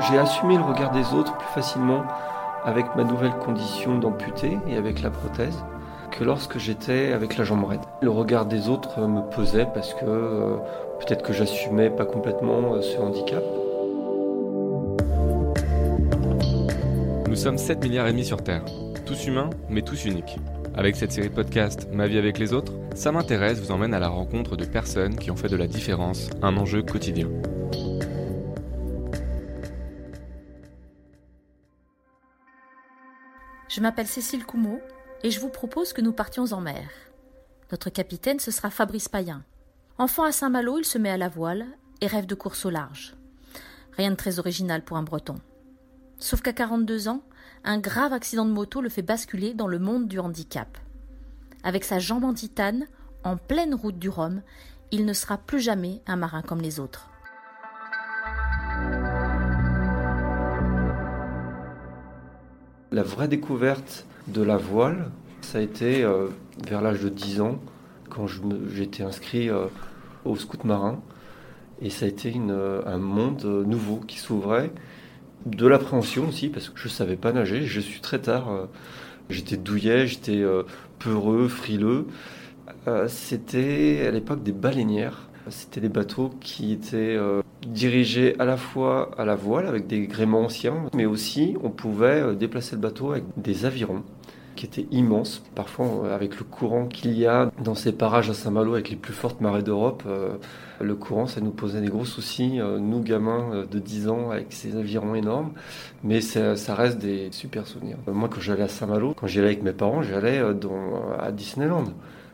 J'ai assumé le regard des autres plus facilement avec ma nouvelle condition d'amputé et avec la prothèse que lorsque j'étais avec la jambe raide. Le regard des autres me pesait parce que euh, peut-être que j'assumais pas complètement euh, ce handicap. Nous sommes 7 milliards et demi sur Terre, tous humains mais tous uniques. Avec cette série de podcasts Ma vie avec les autres, ça m'intéresse vous emmène à la rencontre de personnes qui ont fait de la différence un enjeu quotidien. Je m'appelle Cécile Coumeau et je vous propose que nous partions en mer. Notre capitaine, ce sera Fabrice Payen. Enfant à Saint-Malo, il se met à la voile et rêve de course au large. Rien de très original pour un breton. Sauf qu'à 42 ans, un grave accident de moto le fait basculer dans le monde du handicap. Avec sa jambe en titane, en pleine route du Rhum, il ne sera plus jamais un marin comme les autres. La vraie découverte de la voile, ça a été euh, vers l'âge de 10 ans, quand j'étais inscrit euh, au scout marin. Et ça a été euh, un monde nouveau qui s'ouvrait, de l'appréhension aussi, parce que je ne savais pas nager. Je suis très tard, j'étais douillet, j'étais peureux, frileux. C'était à l'époque des baleinières. C'était des bateaux qui étaient dirigé à la fois à la voile avec des gréements anciens, mais aussi on pouvait euh, déplacer le bateau avec des avirons qui étaient immenses. Parfois, euh, avec le courant qu'il y a dans ces parages à Saint-Malo, avec les plus fortes marées d'Europe, euh, le courant, ça nous posait des gros soucis, nous gamins de 10 ans, avec ces avirons énormes. Mais ça, reste des super souvenirs. Moi, quand j'allais à Saint-Malo, quand j'allais avec mes parents, j'allais à Disneyland.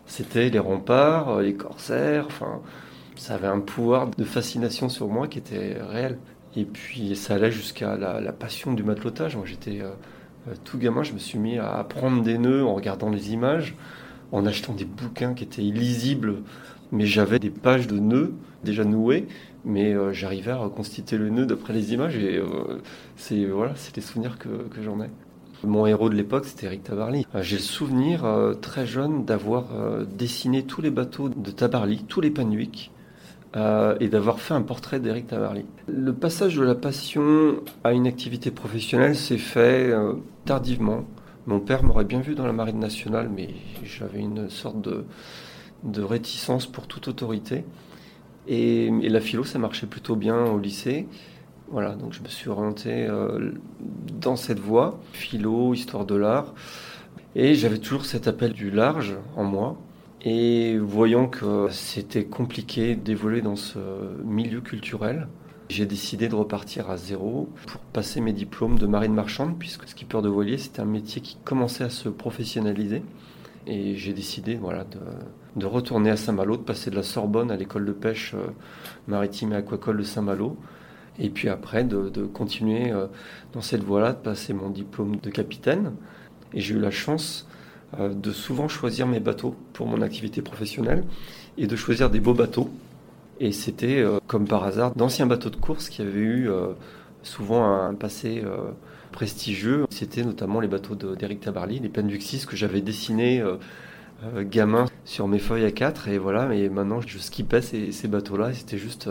C'était les remparts, les corsaires, enfin ça avait un pouvoir de fascination sur moi qui était réel. Et puis ça allait jusqu'à la, passion du matelotage. Moi j'étais euh, euh, tout gamin, je me suis mis à apprendre des nœuds en regardant les images, en achetant des bouquins qui étaient illisibles, mais j'avais des pages de nœuds déjà noués, mais euh, j'arrivais à reconstituer le nœud d'après les images et c'est voilà, c'est les souvenirs que, j'en ai. Mon héros de l'époque, c'était Eric Tabarly. J'ai le souvenir très jeune d'avoir dessiné tous les bateaux de Tabarly, tous les Panwick, euh, et d'avoir fait un portrait d'Eric Tabarly. Le passage de la passion à une activité professionnelle s'est fait euh, tardivement. Mon père m'aurait bien vu dans la marine nationale, mais j'avais une sorte de, de, réticence pour toute autorité. Et, la philo, ça marchait plutôt bien au lycée. Voilà, donc je me suis orienté euh, dans cette voie, philo, histoire de l'art. Et j'avais toujours cet appel du large en moi. Et voyant que c'était compliqué d'évoluer dans ce milieu culturel, j'ai décidé de repartir à zéro pour passer mes diplômes de marine marchande, puisque skipper de voilier, c'était un métier qui commençait à se professionnaliser. Et j'ai décidé voilà, de, retourner à Saint-Malo, de passer de la Sorbonne à l'école de pêche euh, maritime et aquacole de Saint-Malo. Et puis après, de, continuer euh, dans cette voie-là, de passer mon diplôme de capitaine. Et j'ai eu la chance de souvent choisir mes bateaux pour mon activité professionnelle et de choisir des beaux bateaux. Et c'était, euh, comme par hasard, d'anciens bateaux de course qui avaient eu euh, souvent un passé prestigieux. C'était notamment les bateaux d'Eric Tabarly, les Penduxis que j'avais dessinés gamin sur mes feuilles à 4 et voilà et maintenant je skippais ces, ces bateaux là c'était juste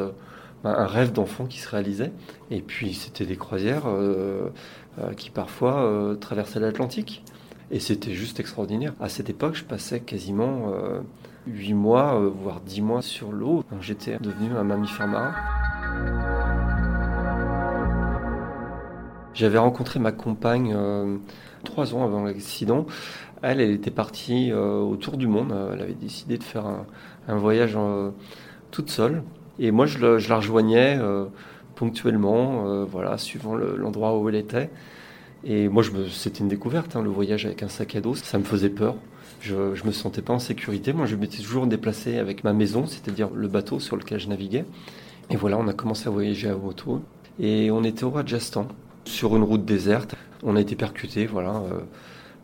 un rêve d'enfant qui se réalisait et puis c'était des croisières qui parfois traversaient l'Atlantique et c'était juste extraordinaire. À cette époque, je passais quasiment euh, 8 mois, euh, voire 10 mois sur l'eau. J'étais devenu un mammifère marin. J'avais rencontré ma compagne euh, trois ans avant l'accident. Elle, elle était partie euh, autour du monde. Elle avait décidé de faire un, voyage toute seule. Et moi, je, la rejoignais ponctuellement, voilà, suivant l'endroit où elle était. Et moi, c'était une découverte, hein, le voyage avec un sac à dos, ça me faisait peur. Je ne me sentais pas en sécurité. Moi, je m'étais toujours déplacé avec ma maison, c'est-à-dire le bateau sur lequel je naviguais. Et voilà, on a commencé à voyager à moto. Et on était au Rajasthan, sur une route déserte. On a été percuté, voilà, euh,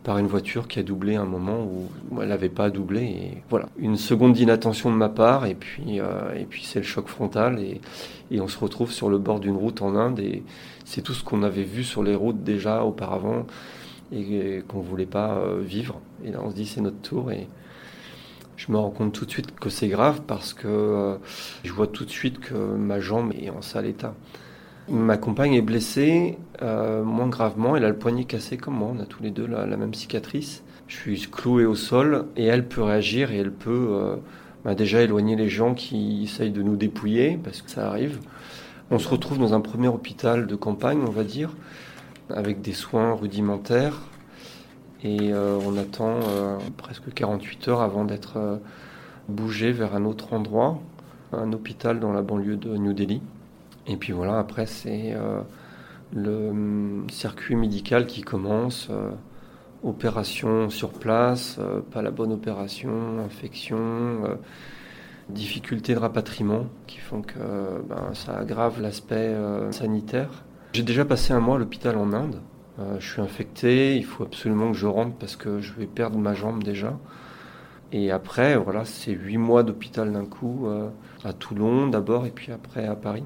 par une voiture qui a doublé un moment où elle n'avait pas doublé. Et voilà, une seconde d'inattention de ma part, et puis, euh, et puis c'est le choc frontal. Et, et on se retrouve sur le bord d'une route en Inde. Et c'est tout ce qu'on avait vu sur les routes déjà auparavant et qu'on ne voulait pas euh, vivre. Et là, on se dit, c'est notre tour. Et je me rends compte tout de suite que c'est grave parce que euh, je vois tout de suite que ma jambe est en sale état. Ma compagne est blessée, euh, moins gravement. Elle a le poignet cassé comme moi. On a tous les deux la, même cicatrice. Je suis cloué au sol et elle peut réagir et elle peut euh, bah, déjà éloigner les gens qui essayent de nous dépouiller parce que ça arrive. On se retrouve dans un premier hôpital de campagne, on va dire, avec des soins rudimentaires. Et euh, on attend presque 48 heures avant d'être bougé vers un autre endroit, un hôpital dans la banlieue de New Delhi. Et puis voilà, après, c'est euh, le hum, circuit médical qui commence. Euh, opération sur place, euh, pas la bonne opération, infection, difficultés de rapatriement qui font que ben, ça aggrave l'aspect sanitaire. J'ai déjà passé un mois à l'hôpital en Inde. je suis infecté, il faut absolument que je rentre parce que je vais perdre ma jambe déjà. Et après, voilà, c'est huit mois d'hôpital d'un coup, à Toulon d'abord et puis après à Paris.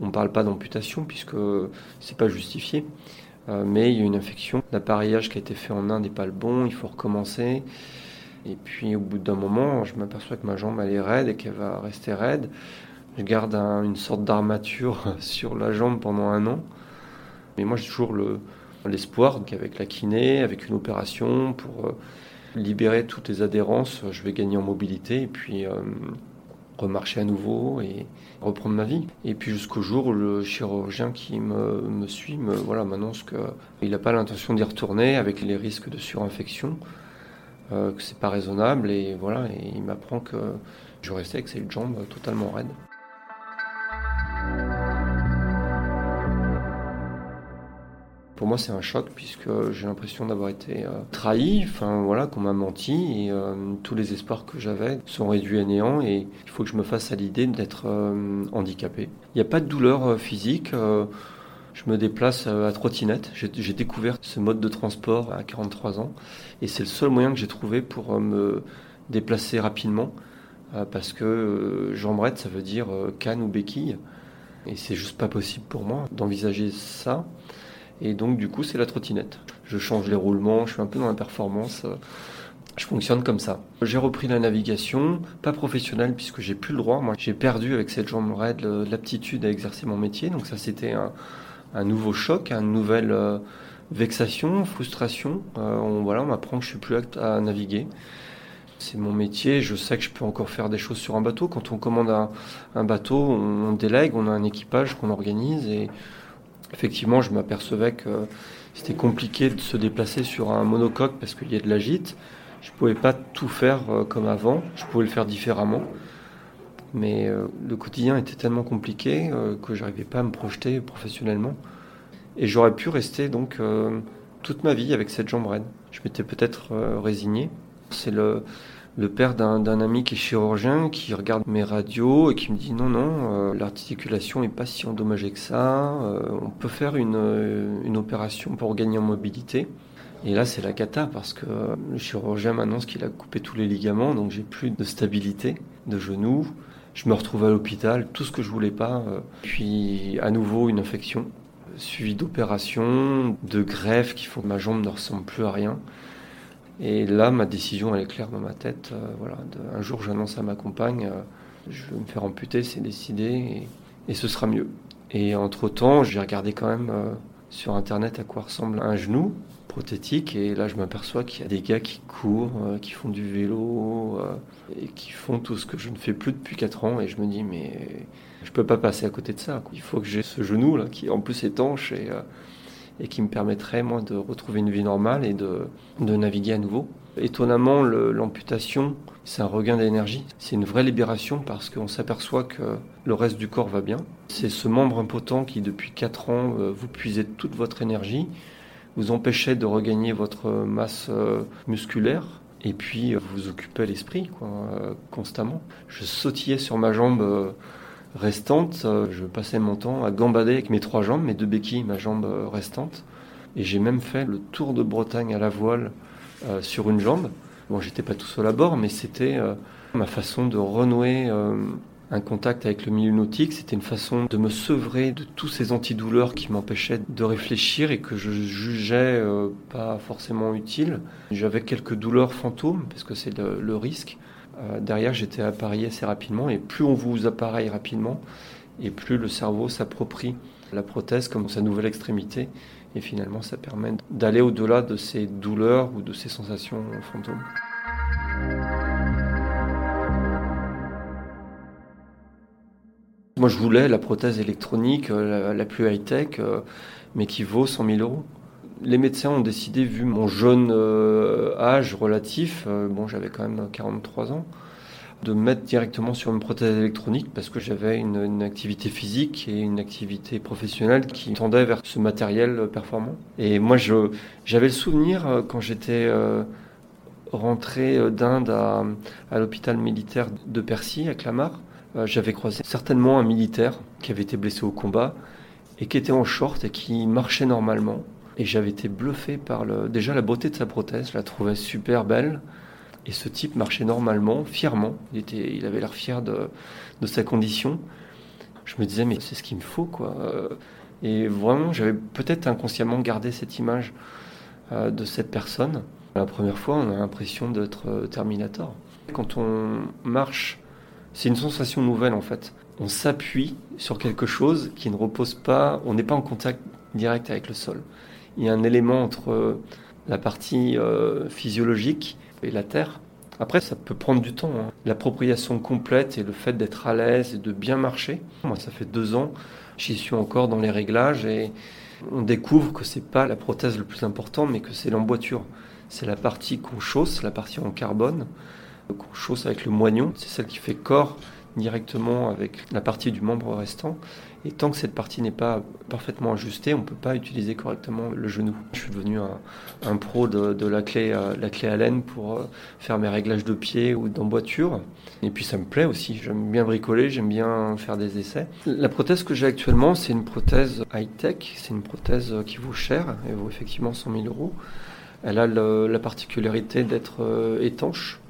On ne parle pas d'amputation puisque c'est pas justifié. Euh, mais il y a une infection. L'appareillage qui a été fait en Inde n'est pas le bon, il faut recommencer. Et puis au bout d'un moment, je m'aperçois que ma jambe elle est raide et qu'elle va rester raide. Je garde une sorte d'armature sur la jambe pendant un an. Mais moi j'ai toujours l'espoir qu'avec la kiné, avec une opération pour euh, libérer toutes les adhérences, je vais gagner en mobilité et puis euh, remarcher à nouveau et reprendre ma vie. Et puis jusqu'au jour où le chirurgien qui me, me suit me voilà, m'annonce qu'il n'a pas l'intention d'y retourner avec les risques de surinfection, euh, que c'est pas raisonnable et voilà, et il m'apprend que je restais avec cette jambe totalement raide. Pour moi, c'est un choc puisque j'ai l'impression d'avoir été euh, trahi, enfin voilà, qu'on m'a menti et euh, tous les espoirs que j'avais sont réduits à néant et il faut que je me fasse à l'idée d'être euh, handicapé. Il n'y a pas de douleur physique. je me déplace à trottinette. J'ai découvert ce mode de transport à 43 ans et c'est le seul moyen que j'ai trouvé pour me déplacer rapidement parce que jambrette, ça veut dire canne ou béquille et c'est juste pas possible pour moi d'envisager ça. Et donc, du coup, c'est la trottinette. Je change les roulements, je suis un peu dans la performance. Je fonctionne comme ça. J'ai repris la navigation, pas professionnelle puisque j'ai plus le droit. Moi, j'ai perdu avec cette jambe raide l'aptitude à exercer mon métier. Donc ça, c'était un, nouveau choc, une nouvelle euh, vexation, frustration. Euh, on, voilà, on m'apprend que je suis plus apte à naviguer. C'est mon métier, je sais que je peux encore faire des choses sur un bateau. Quand on commande un, bateau, on, on délègue, on a un équipage qu'on organise et effectivement, je m'apercevais que c'était compliqué de se déplacer sur un monocoque parce qu'il y a de la gîte. Je ne pouvais pas tout faire euh, comme avant, je pouvais le faire différemment. Mais euh, le quotidien était tellement compliqué euh, que j'arrivais pas à me projeter professionnellement. Et j'aurais pu rester donc toute ma vie avec cette jambe raide. Je m'étais peut-être résigné. C'est le, le père d'un ami qui est chirurgien, qui regarde mes radios et qui me dit non, non, euh, l'articulation n'est pas si endommagée que ça, euh, on peut faire une, euh, opération pour gagner en mobilité. Et là, c'est la cata parce que le chirurgien m'annonce qu'il a coupé tous les ligaments, donc j'ai plus de stabilité de genou. Je me retrouve à l'hôpital, tout ce que je voulais pas. puis à nouveau une infection, suivi d'opérations, de greffes qui font que ma jambe ne ressemble plus à rien. Et là, ma décision, elle est claire dans ma tête. Euh, voilà, un jour, j'annonce à ma compagne, euh, je vais me faire amputer, c'est décidé, et, ce sera mieux. Et entre-temps, j'ai regardé quand même euh, sur Internet à quoi ressemble un genou prothétique, et là, je m'aperçois qu'il y a des gars qui courent, qui font du vélo, et qui font tout ce que je ne fais plus depuis 4 ans, et je me dis, mais je peux pas passer à côté de ça. Il faut que j'ai ce genou là, qui en plus étanche, et et qui me permettrait moi de retrouver une vie normale et de, de naviguer à nouveau. Étonnamment, l'amputation, c'est un regain d'énergie, c'est une vraie libération parce qu'on s'aperçoit que le reste du corps va bien. C'est ce membre impotent qui, depuis 4 ans, euh, vous puisait toute votre énergie, vous empêchait de regagner votre masse euh, musculaire et puis euh, vous occupez l'esprit constamment. Je sautillais sur ma jambe restante, euh, je passais mon temps à gambader avec mes trois jambes, mes deux béquilles, ma jambe euh, restante. Et j'ai même fait le tour de Bretagne à la voile euh, sur une jambe. Bon, j'étais pas tout seul à bord, mais c'était ma façon de renouer un contact avec le milieu nautique. C'était une façon de me sevrer de tous ces antidouleurs qui m'empêchaient de réfléchir et que je jugeais pas forcément utiles. J'avais quelques douleurs fantômes, parce que c'est le risque. Euh, derrière, j'étais appareillé assez rapidement. Et plus on vous appareille rapidement, et plus le cerveau s'approprie la prothèse comme sa nouvelle extrémité. Et finalement, ça permet d'aller au-delà de ces douleurs ou de ces sensations fantômes. Moi, je voulais la prothèse électronique euh, la, plus high-tech, euh, mais qui vaut 100 000 euros. Les médecins ont décidé, vu mon jeune euh, âge relatif, bon, j'avais quand même 43 ans, de me mettre directement sur une prothèse électronique parce que j'avais une, activité physique et une activité professionnelle qui tendait vers ce matériel performant. Et moi, j'avais le souvenir quand j'étais rentré d'Inde à, l'hôpital militaire de Percy à Clamart euh, j'avais croisé certainement un militaire qui avait été blessé au combat et qui était en short et qui marchait normalement. Et j'avais été bluffé par le, déjà la beauté de sa prothèse, je la trouvais super belle. Et ce type marchait normalement, fièrement. Il, était, il avait l'air fier de, de, sa condition. Je me disais, mais c'est ce qu'il me faut, quoi. Et vraiment, j'avais peut-être inconsciemment gardé cette image euh, de cette personne. La première fois, on a l'impression d'être euh, Terminator. Quand on marche c'est une sensation nouvelle en fait. On s'appuie sur quelque chose qui ne repose pas, on n'est pas en contact direct avec le sol. Il y a un élément entre euh, la partie euh, physiologique et la terre. Après, ça peut prendre du temps. Hein. L'appropriation complète et le fait d'être à l'aise et de bien marcher. Moi, ça fait deux ans, j'y suis encore dans les réglages et on découvre que c'est pas la prothèse le plus important, mais que c'est l'emboîture. C'est la partie qu'on chausse, la partie en carbone, qu'on chausse avec le moignon. C'est celle qui fait corps directement avec la partie du membre restant. Et tant que cette partie n'est pas parfaitement ajustée, on ne peut pas utiliser correctement le genou. Je suis devenu un, pro de, la, clé, euh, la clé Allen pour euh, faire mes réglages de pied ou d'emboîture. Et puis ça me plaît aussi. J'aime bien bricoler, j'aime bien faire des essais. La prothèse que j'ai actuellement, c'est une prothèse high-tech. C'est une prothèse qui vaut cher. Elle vaut effectivement 100 000 euros. Elle a la particularité d'être euh, étanche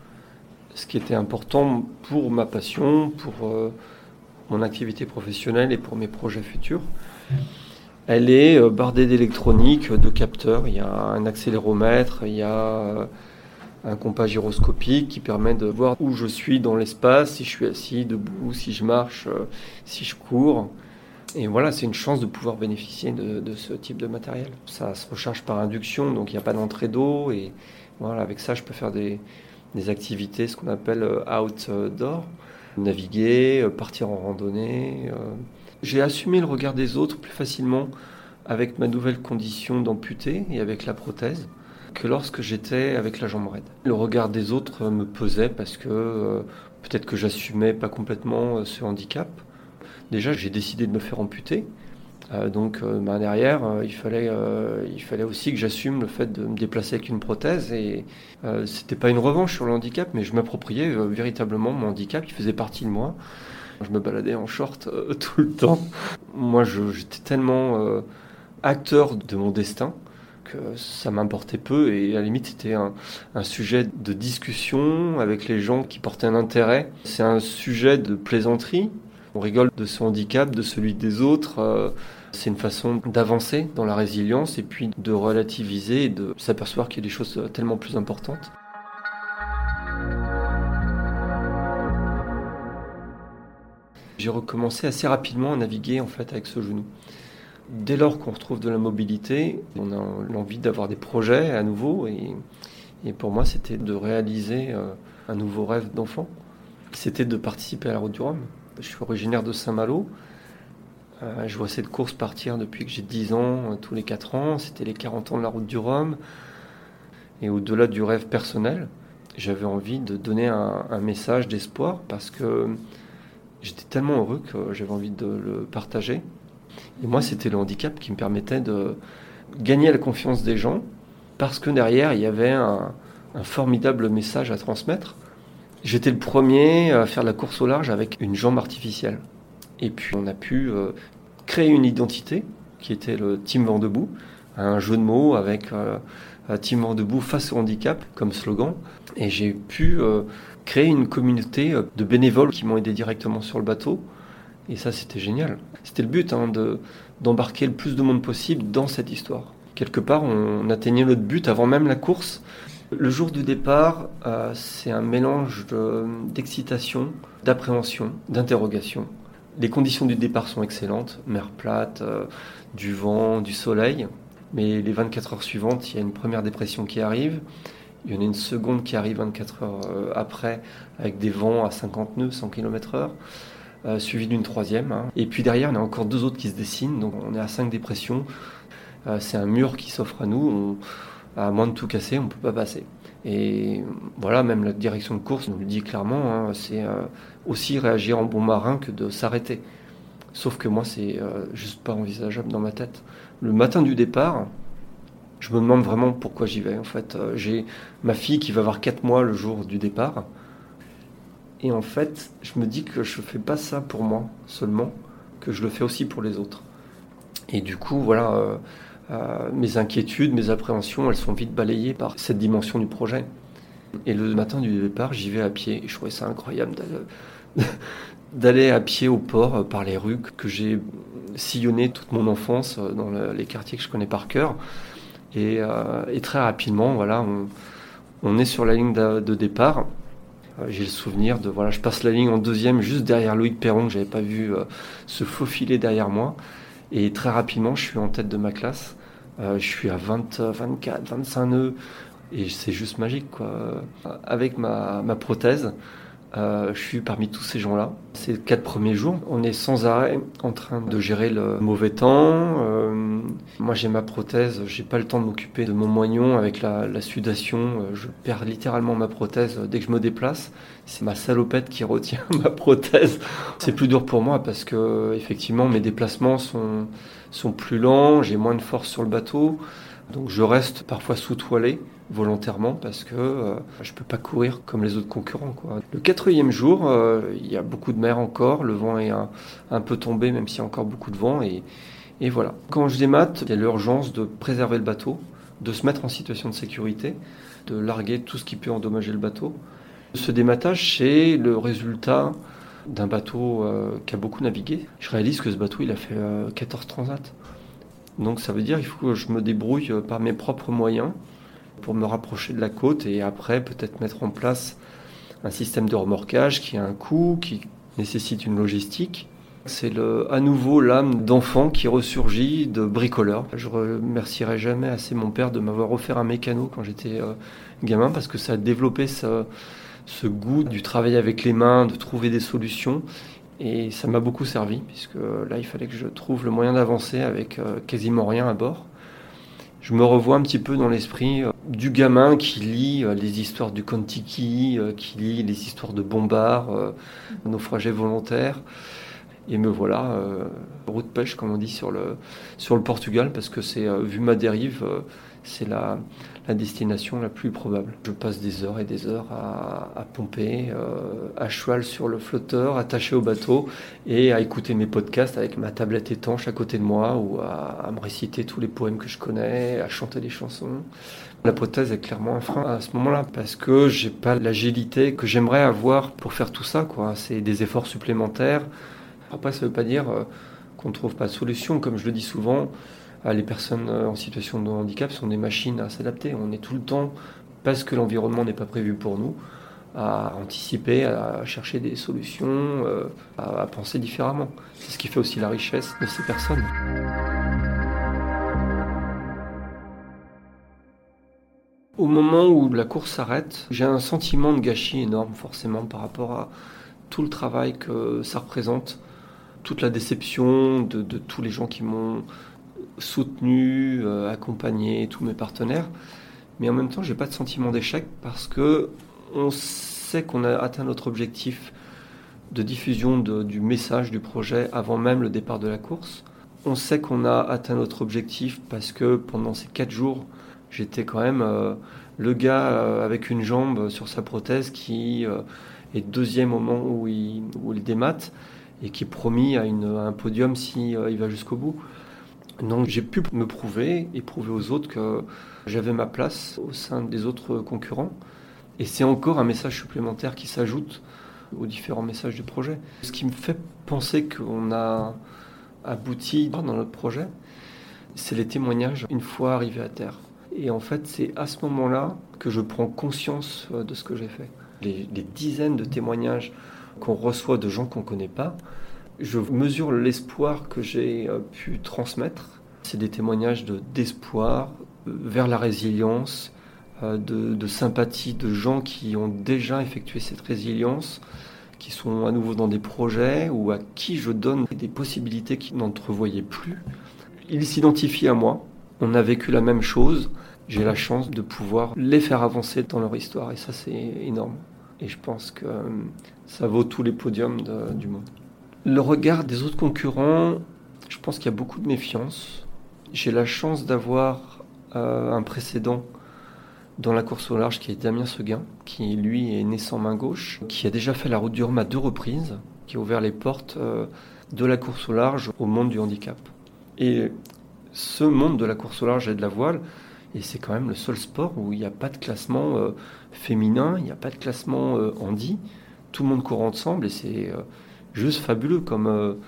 ce qui était important pour ma passion, pour euh, mon activité professionnelle et pour mes projets futurs. Elle est euh, bardée d'électronique, de capteurs. Il y a un accéléromètre, il y a euh, un compas gyroscopique qui permet de voir où je suis dans l'espace, si je suis assis, debout, si je marche, si je cours. Et voilà, c'est une chance de pouvoir bénéficier de, ce type de matériel. Ça se recharge par induction, donc il n'y a pas d'entrée d'eau. Et voilà, avec ça, je peux faire des, activités, ce qu'on appelle euh, outdoor, naviguer, euh, partir en randonnée. Euh. J'ai assumé le regard des autres plus facilement avec ma nouvelle condition d'amputé et avec la prothèse que lorsque j'étais avec la jambe raide. Le regard des autres me pesait parce que peut-être que j'assumais pas complètement ce handicap. Déjà, j'ai décidé de me faire amputer. Euh, donc euh, ben, derrière, euh, il, fallait, il fallait aussi que j'assume le fait de me déplacer avec une prothèse. Et c'était pas une revanche sur le handicap, mais je m'appropriais véritablement mon handicap, il faisait partie de moi. Je me baladais en short tout le temps. Moi, j'étais tellement acteur de mon destin que ça m'importait peu et à la limite c'était un, un, sujet de discussion avec les gens qui portaient un intérêt. C'est un sujet de plaisanterie. On rigole de son handicap, de celui des autres. C'est une façon d'avancer dans la résilience et puis de relativiser et de s'apercevoir qu'il y a des choses tellement plus importantes. J'ai recommencé assez rapidement à naviguer en fait avec ce genou. Dès lors qu'on retrouve de la mobilité, on a l'envie d'avoir des projets à nouveau et, pour moi c'était de réaliser euh, un nouveau rêve d'enfant. C'était de participer à la Route du Rhum. Je suis originaire de Saint-Malo, euh, je vois cette course partir depuis que j'ai 10 ans, euh, tous les 4 ans. C'était les 40 ans de la route du Rhum. Et au-delà du rêve personnel, j'avais envie de donner un, message d'espoir parce que j'étais tellement heureux que j'avais envie de le partager. Et moi, c'était le handicap qui me permettait de gagner la confiance des gens parce que derrière, il y avait un, un formidable message à transmettre. J'étais le premier à faire la course au large avec une jambe artificielle. Et puis on a pu euh, créer une identité qui était le Team Vent Debout, un jeu de mots avec euh, Team Vent Debout face au handicap comme slogan. Et j'ai pu euh, créer une communauté de bénévoles qui m'ont aidé directement sur le bateau. Et ça, c'était génial. C'était le but hein, de, d'embarquer le plus de monde possible dans cette histoire. Quelque part, on atteignait notre but avant même la course. Le jour du départ, c'est un mélange d'excitation, d'appréhension, d'interrogation Les conditions du départ sont excellentes, mer plate, euh, du vent, du soleil. Mais les 24 heures suivantes, il y a une première dépression qui arrive. Il y en a une seconde qui arrive 24 heures euh, après, avec des vents à 50 nœuds, 100 km/h, euh, suivi d'une troisième. Hein. Et puis derrière, on a encore deux autres qui se dessinent. Donc on est à 5 dépressions. c'est un mur qui s'offre à nous. À moins de tout casser, on ne peut pas passer. Et voilà, même la direction de course nous le dit clairement, hein, c'est euh, aussi réagir en bon marin que de s'arrêter. Sauf que moi, c'est euh, juste pas envisageable dans ma tête. Le matin du départ, je me demande vraiment pourquoi j'y vais. En fait, euh, j'ai ma fille qui va avoir 4 mois le jour du départ. Et en fait, je me dis que je fais pas ça pour moi seulement, que je le fais aussi pour les autres. Et du coup, voilà euh, mes inquiétudes, mes appréhensions, elles sont vite balayées par cette dimension du projet. Et le matin du départ, j'y vais à pied. Je trouvais ça incroyable d'aller à pied au port euh, par les rues que j'ai sillonnées toute mon enfance euh, dans les quartiers que je connais par cœur. Et, très rapidement, voilà, on, est sur la ligne de, départ. J'ai le souvenir de voilà, je passe la ligne en deuxième juste derrière Loïc Perron que j'avais pas vu se faufiler derrière moi. Et très rapidement, je suis en tête de ma classe. Euh, je suis à 20, 24, 25 nœuds et c'est juste magique quoi. Avec ma, ma prothèse, euh, je suis parmi tous ces gens-là. Ces quatre premiers jours, on est sans arrêt en train de gérer le mauvais temps. Euh, moi, j'ai ma prothèse, j'ai pas le temps de m'occuper de mon moignon avec la, sudation. Je perds littéralement ma prothèse dès que je me déplace. C'est ma salopette qui retient ma prothèse. C'est plus dur pour moi parce que effectivement, mes déplacements sont sont plus lents. J'ai moins de force sur le bateau, donc je reste parfois sous-toilé volontairement parce que euh, je peux pas courir comme les autres concurrents. Quoi. Le quatrième jour, euh, il y a beaucoup de mer encore, le vent est un, peu tombé même s'il y a encore beaucoup de vent et, voilà. Quand je démate, il y a l'urgence de préserver le bateau, de se mettre en situation de sécurité, de larguer tout ce qui peut endommager le bateau. Ce dématage, c'est le résultat d'un bateau euh, qui a beaucoup navigué. Je réalise que ce bateau, il a fait 14 transats. Donc ça veut dire qu'il faut que je me débrouille par mes propres moyens pour me rapprocher de la côte et après peut-être mettre en place un système de remorquage qui a un coût, qui nécessite une logistique. C'est à nouveau l'âme d'enfant qui ressurgit de bricoleur. Je remercierai jamais assez mon père de m'avoir offert un mécano quand j'étais euh, gamin parce que ça a développé ce, ce goût du travail avec les mains, de trouver des solutions. Et ça m'a beaucoup servi, puisque là, il fallait que je trouve le moyen d'avancer avec euh, quasiment rien à bord je me revois un petit peu dans l'esprit euh, du gamin qui lit euh, les histoires du Kontiki, euh, qui lit les histoires de bombards, naufragés volontaires. Et me voilà, route pêche, comme on dit, sur le, sur le Portugal, parce que c'est, vu ma dérive, c'est la, la destination la plus probable. Je passe des heures et des heures à, pomper, euh, à cheval sur le flotteur, attaché au bateau, et à écouter mes podcasts avec ma tablette étanche à côté de moi, ou à, me réciter tous les poèmes que je connais, à chanter des chansons. La prothèse est clairement un frein à ce moment-là, parce que j'ai pas l'agilité que j'aimerais avoir pour faire tout ça. C'est des efforts supplémentaires. Après, ça veut pas dire euh, qu'on ne trouve pas de solution, comme je le dis souvent. Ah, les personnes euh, en situation de handicap sont des machines à s'adapter. On est tout le temps, parce que l'environnement n'est pas prévu pour nous, à anticiper, à chercher des solutions, euh, à, penser différemment. C'est ce qui fait aussi la richesse de ces personnes. Au moment où la course s'arrête, j'ai un sentiment de gâchis énorme forcément par rapport à tout le travail que ça représente, toute la déception de tous les gens qui m'ont soutenu, euh, accompagné tous mes partenaires. Mais en même temps, j'ai pas de sentiment d'échec parce que on sait qu'on a atteint notre objectif de diffusion du message du projet avant même le départ de la course. On sait qu'on a atteint notre objectif parce que pendant ces quatre jours, j'étais quand même euh, le gars euh, avec une jambe sur sa prothèse qui est deuxième au moment où il, où il démate et qui est promis à, une, un podium s'il il va jusqu'au bout. Donc j'ai pu me prouver et prouver aux autres que j'avais ma place au sein des autres concurrents. Et c'est encore un message supplémentaire qui s'ajoute aux différents messages du projet. Ce qui me fait penser qu'on a abouti dans notre projet, c'est les témoignages une fois arrivé à terre. Et en fait, c'est à ce moment-là que je prends conscience de ce que j'ai fait. Les, dizaines de témoignages qu'on reçoit de gens qu'on ne connaît pas, Je mesure l'espoir que j'ai pu transmettre. C'est des témoignages d'espoir vers la résilience, de, sympathie de gens qui ont déjà effectué cette résilience, qui sont à nouveau dans des projets ou à qui je donne des possibilités qu'ils n'entrevoyaient plus. Ils s'identifient à moi, on a vécu la même chose, j'ai la chance de pouvoir les faire avancer dans leur histoire et ça c'est énorme. Et je pense que euh, ça vaut tous les podiums du monde. Le regard des autres concurrents, je pense qu'il y a beaucoup de méfiance. J'ai la chance d'avoir euh, un précédent dans la course au large qui est Damien Seguin, qui lui est né sans main gauche, qui a déjà fait la route du Rhum à deux reprises, qui a ouvert les portes euh, de la course au large au monde du handicap. Et ce monde de la course au large et de la voile, et c'est quand même le seul sport où il n'y a pas de classement euh, féminin, il n'y a pas de classement euh, handi, tout le monde court ensemble et c'est juste fabuleux comme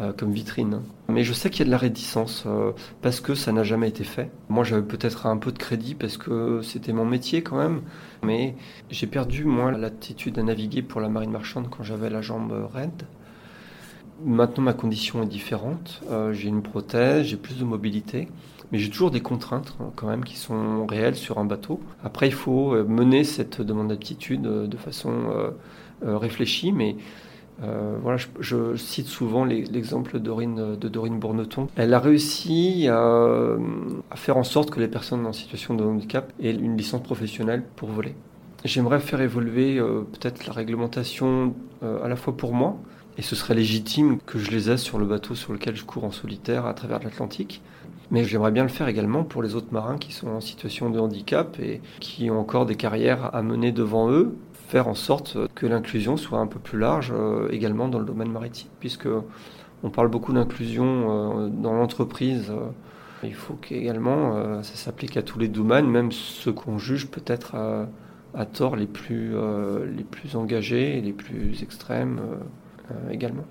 euh, comme vitrine. Mais je sais qu'il y a de la réticence euh, parce que ça n'a jamais été fait. Moi, j'avais peut-être un peu de crédit parce que c'était mon métier quand même. Mais j'ai perdu, moi, l'attitude à naviguer pour la marine marchande quand j'avais la jambe raide. Maintenant, ma condition est différente. Euh, j'ai une prothèse, j'ai plus de mobilité. Mais j'ai toujours des contraintes hein, quand même qui sont réelles sur un bateau. Après, il faut mener cette demande d'aptitude de façon réfléchie, mais euh, voilà, je, cite souvent l'exemple de Dorine Bourneton. Elle a réussi à, faire en sorte que les personnes en situation de handicap aient une licence professionnelle pour voler. J'aimerais faire évoluer euh, peut-être la réglementation euh, à la fois pour moi, et ce serait légitime que je les aide sur le bateau sur lequel je cours en solitaire à travers l'Atlantique. Mais j'aimerais bien le faire également pour les autres marins qui sont en situation de handicap et qui ont encore des carrières à mener devant eux faire en sorte que l'inclusion soit un peu plus large euh, également dans le domaine maritime, puisque on parle beaucoup d'inclusion euh, dans l'entreprise. Euh, il faut qu'également ça s'applique à tous les domaines, même ceux qu'on juge peut-être à, tort les plus, les plus engagés et les plus extrêmes également.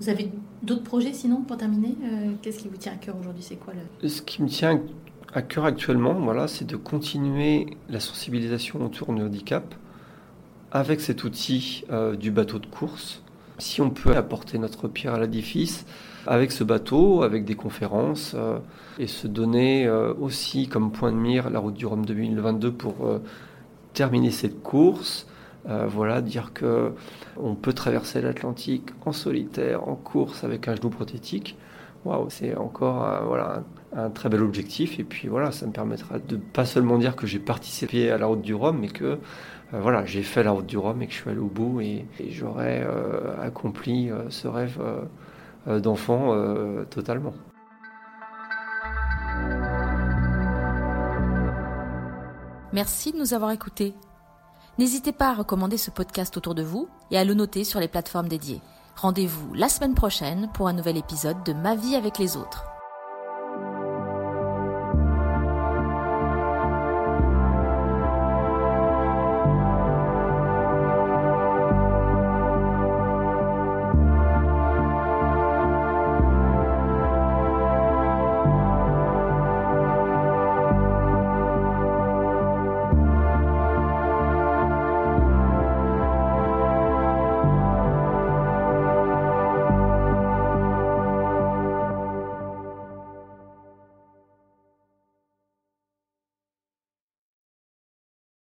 Vous avez d'autres projets sinon pour terminer Qu'est-ce qui vous tient à cœur aujourd'hui C'est quoi le... Ce qui me tient à cœur actuellement, voilà, c'est de continuer la sensibilisation autour du handicap, avec cet outil euh, du bateau de course, si on peut apporter notre pierre à l'édifice avec ce bateau, avec des conférences, euh, et se donner euh, aussi comme point de mire la route du Rhum 2022 pour terminer cette course. Voilà, dire que on peut traverser l'Atlantique en solitaire, en course avec un genou prothétique. Waouh, c'est encore voilà, un, très bel objectif. Et puis voilà, ça me permettra de pas seulement dire que j'ai participé à la route du Rhum, mais que euh, voilà, j'ai fait la route du Rhum et que je suis allé au bout et, j'aurais euh, accompli euh, ce rêve d'enfant totalement. Merci de nous avoir écoutés. N'hésitez pas à recommander ce podcast autour de vous et à le noter sur les plateformes dédiées. Rendez-vous la semaine prochaine pour un nouvel épisode de Ma vie avec les autres.